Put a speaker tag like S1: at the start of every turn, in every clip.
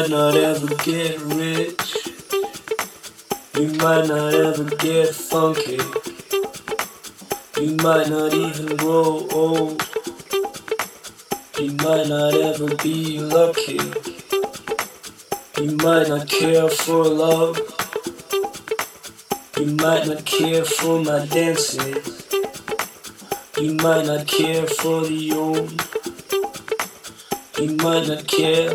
S1: You might not ever get rich. You might not ever get funky. You might not even grow old. You might not ever be lucky. You might not care for love. You might not care for my dances. You might not care for the old. You might not care.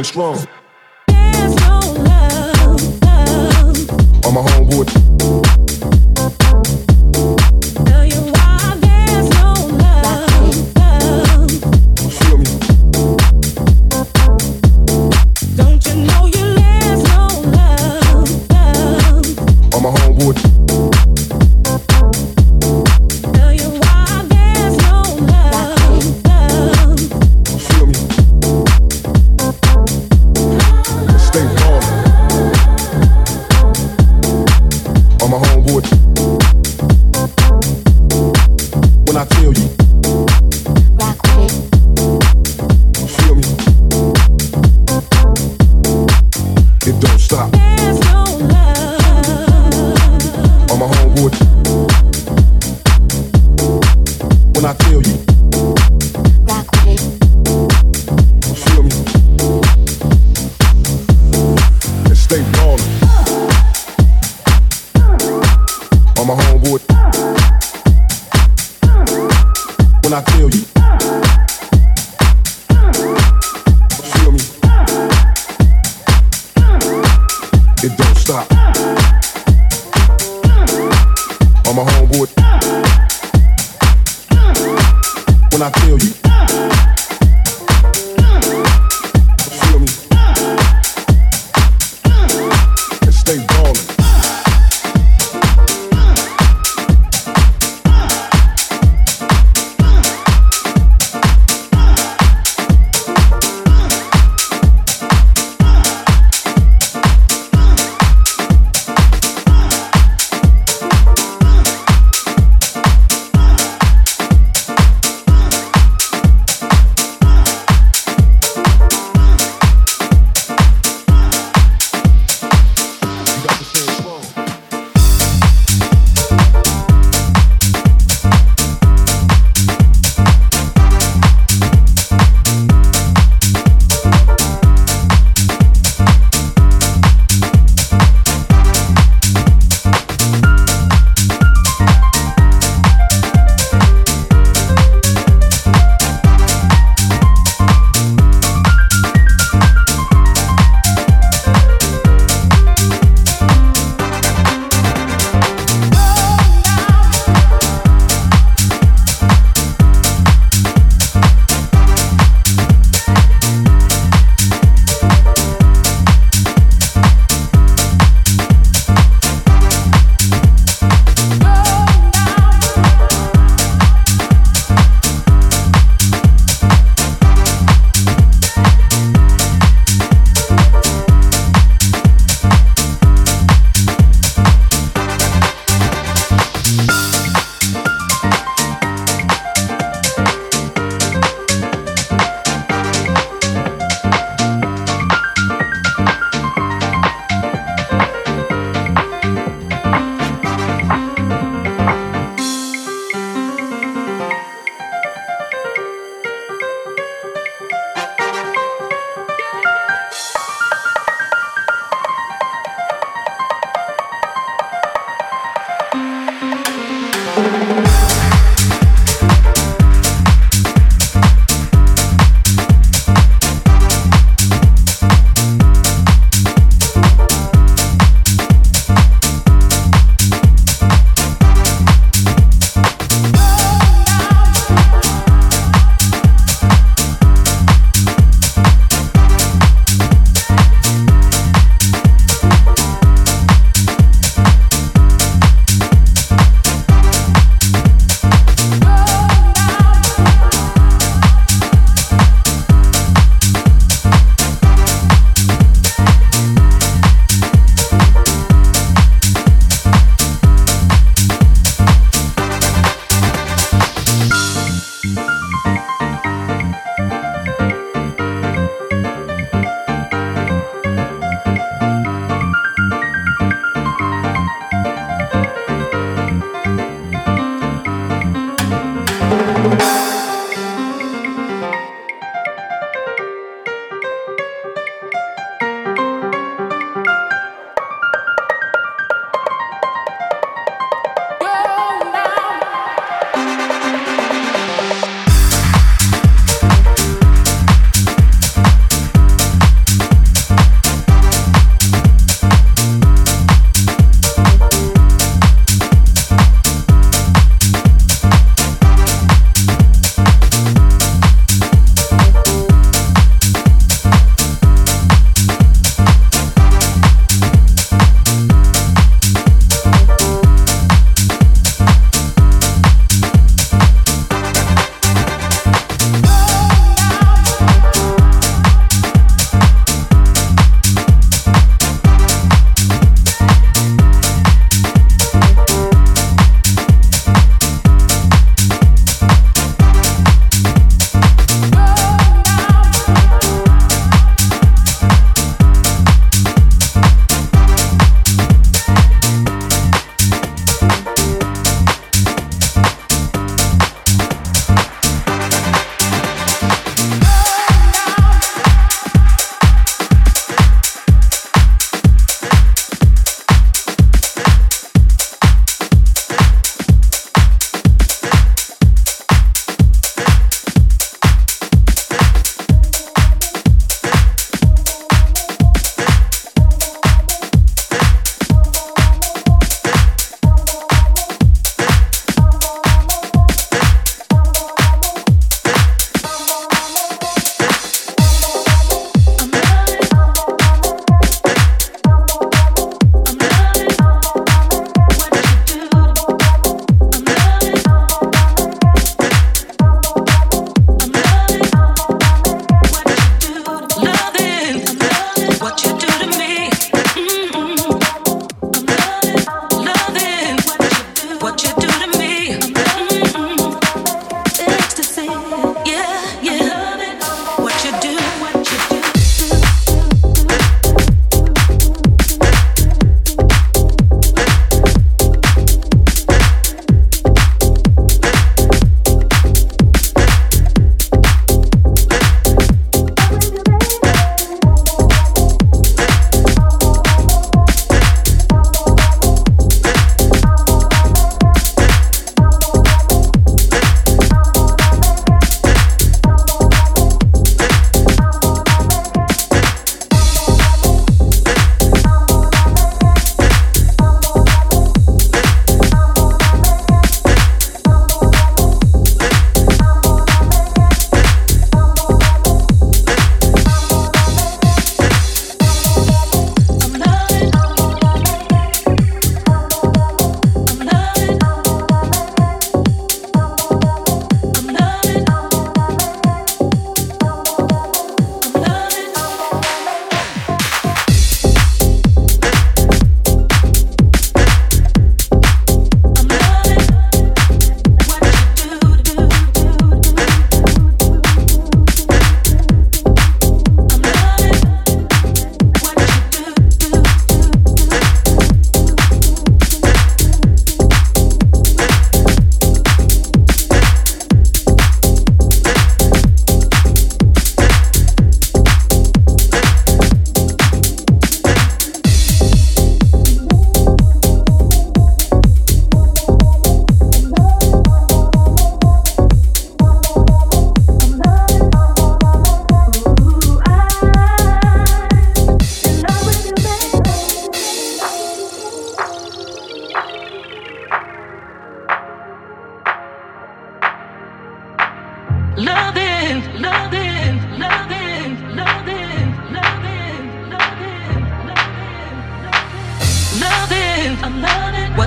S1: and strong.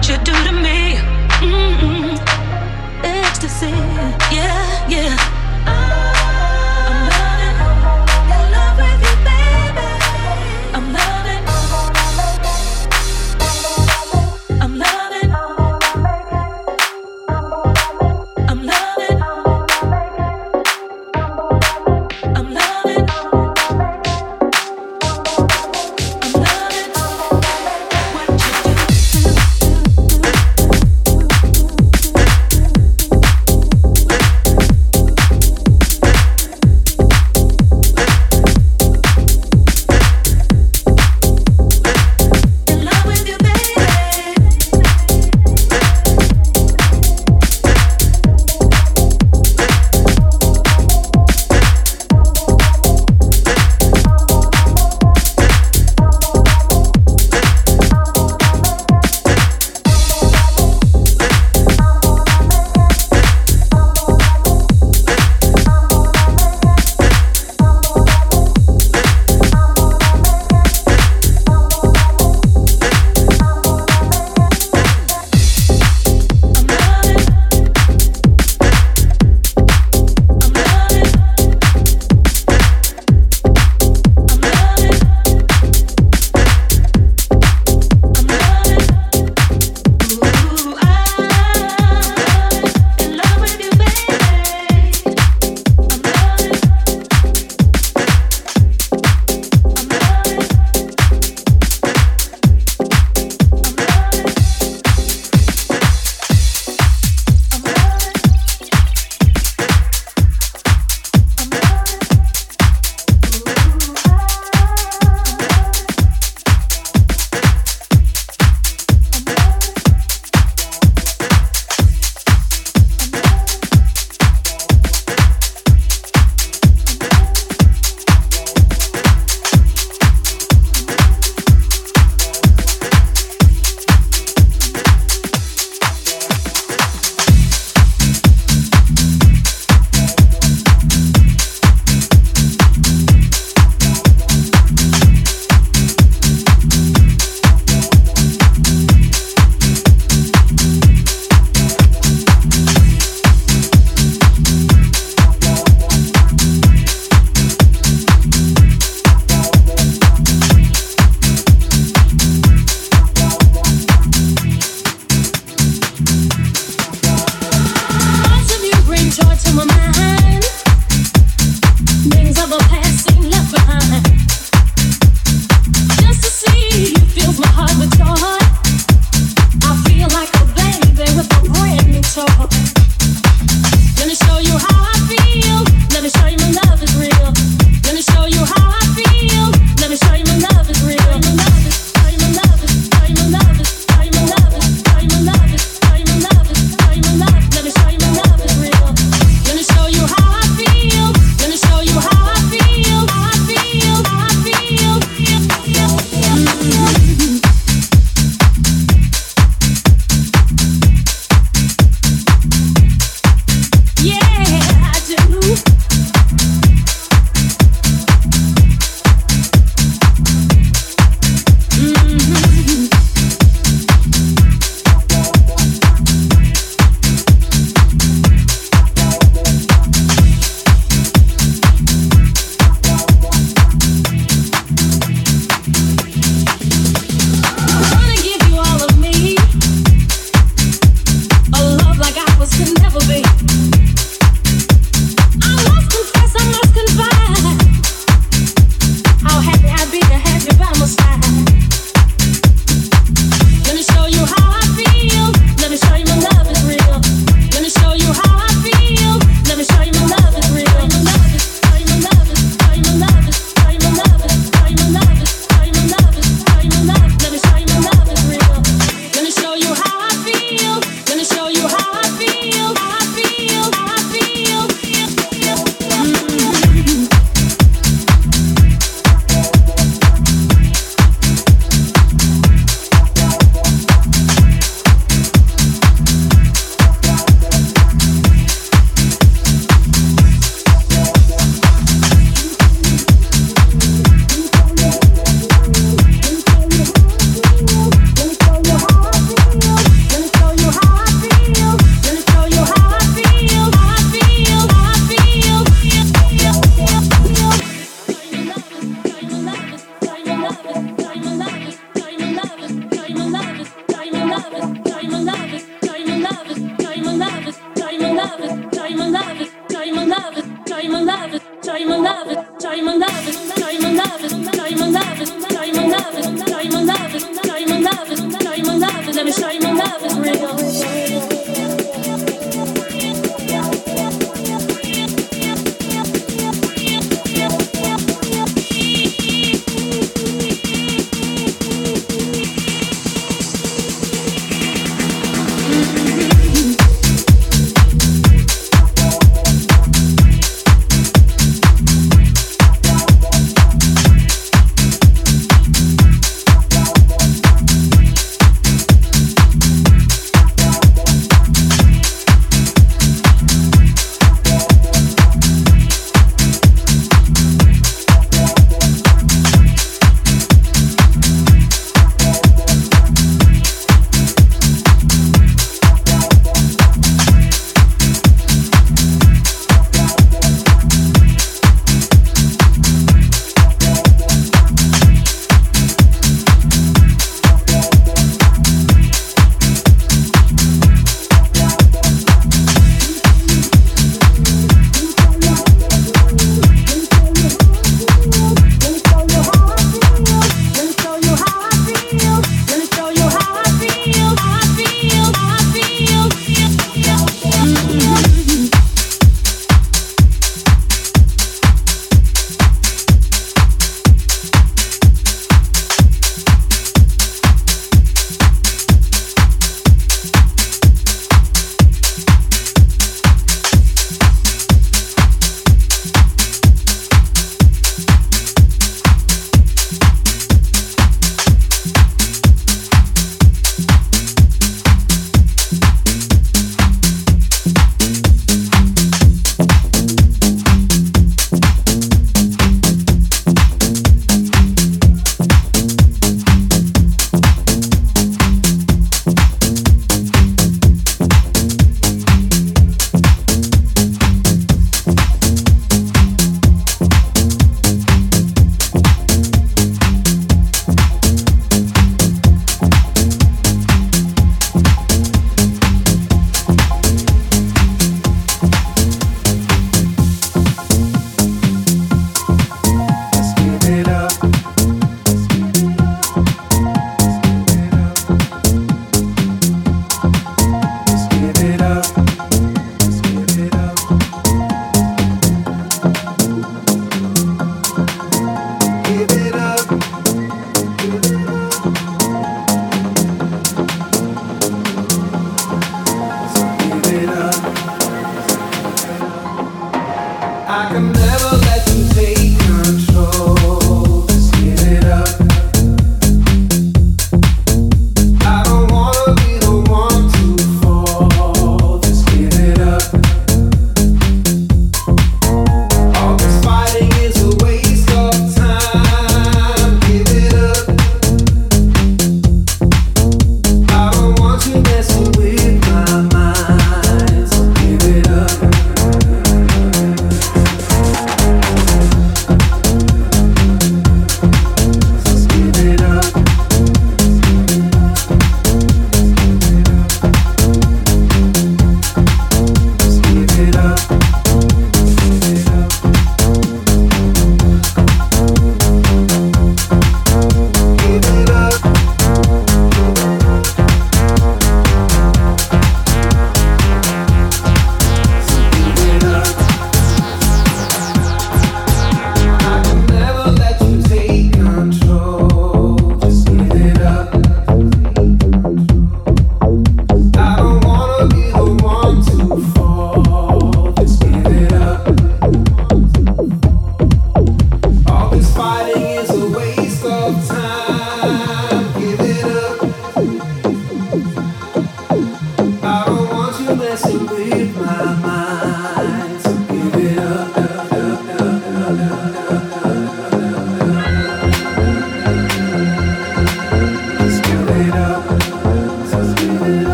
S1: what you do to me.
S2: Mm-mm. Ecstasy,
S3: yeah,
S4: yeah.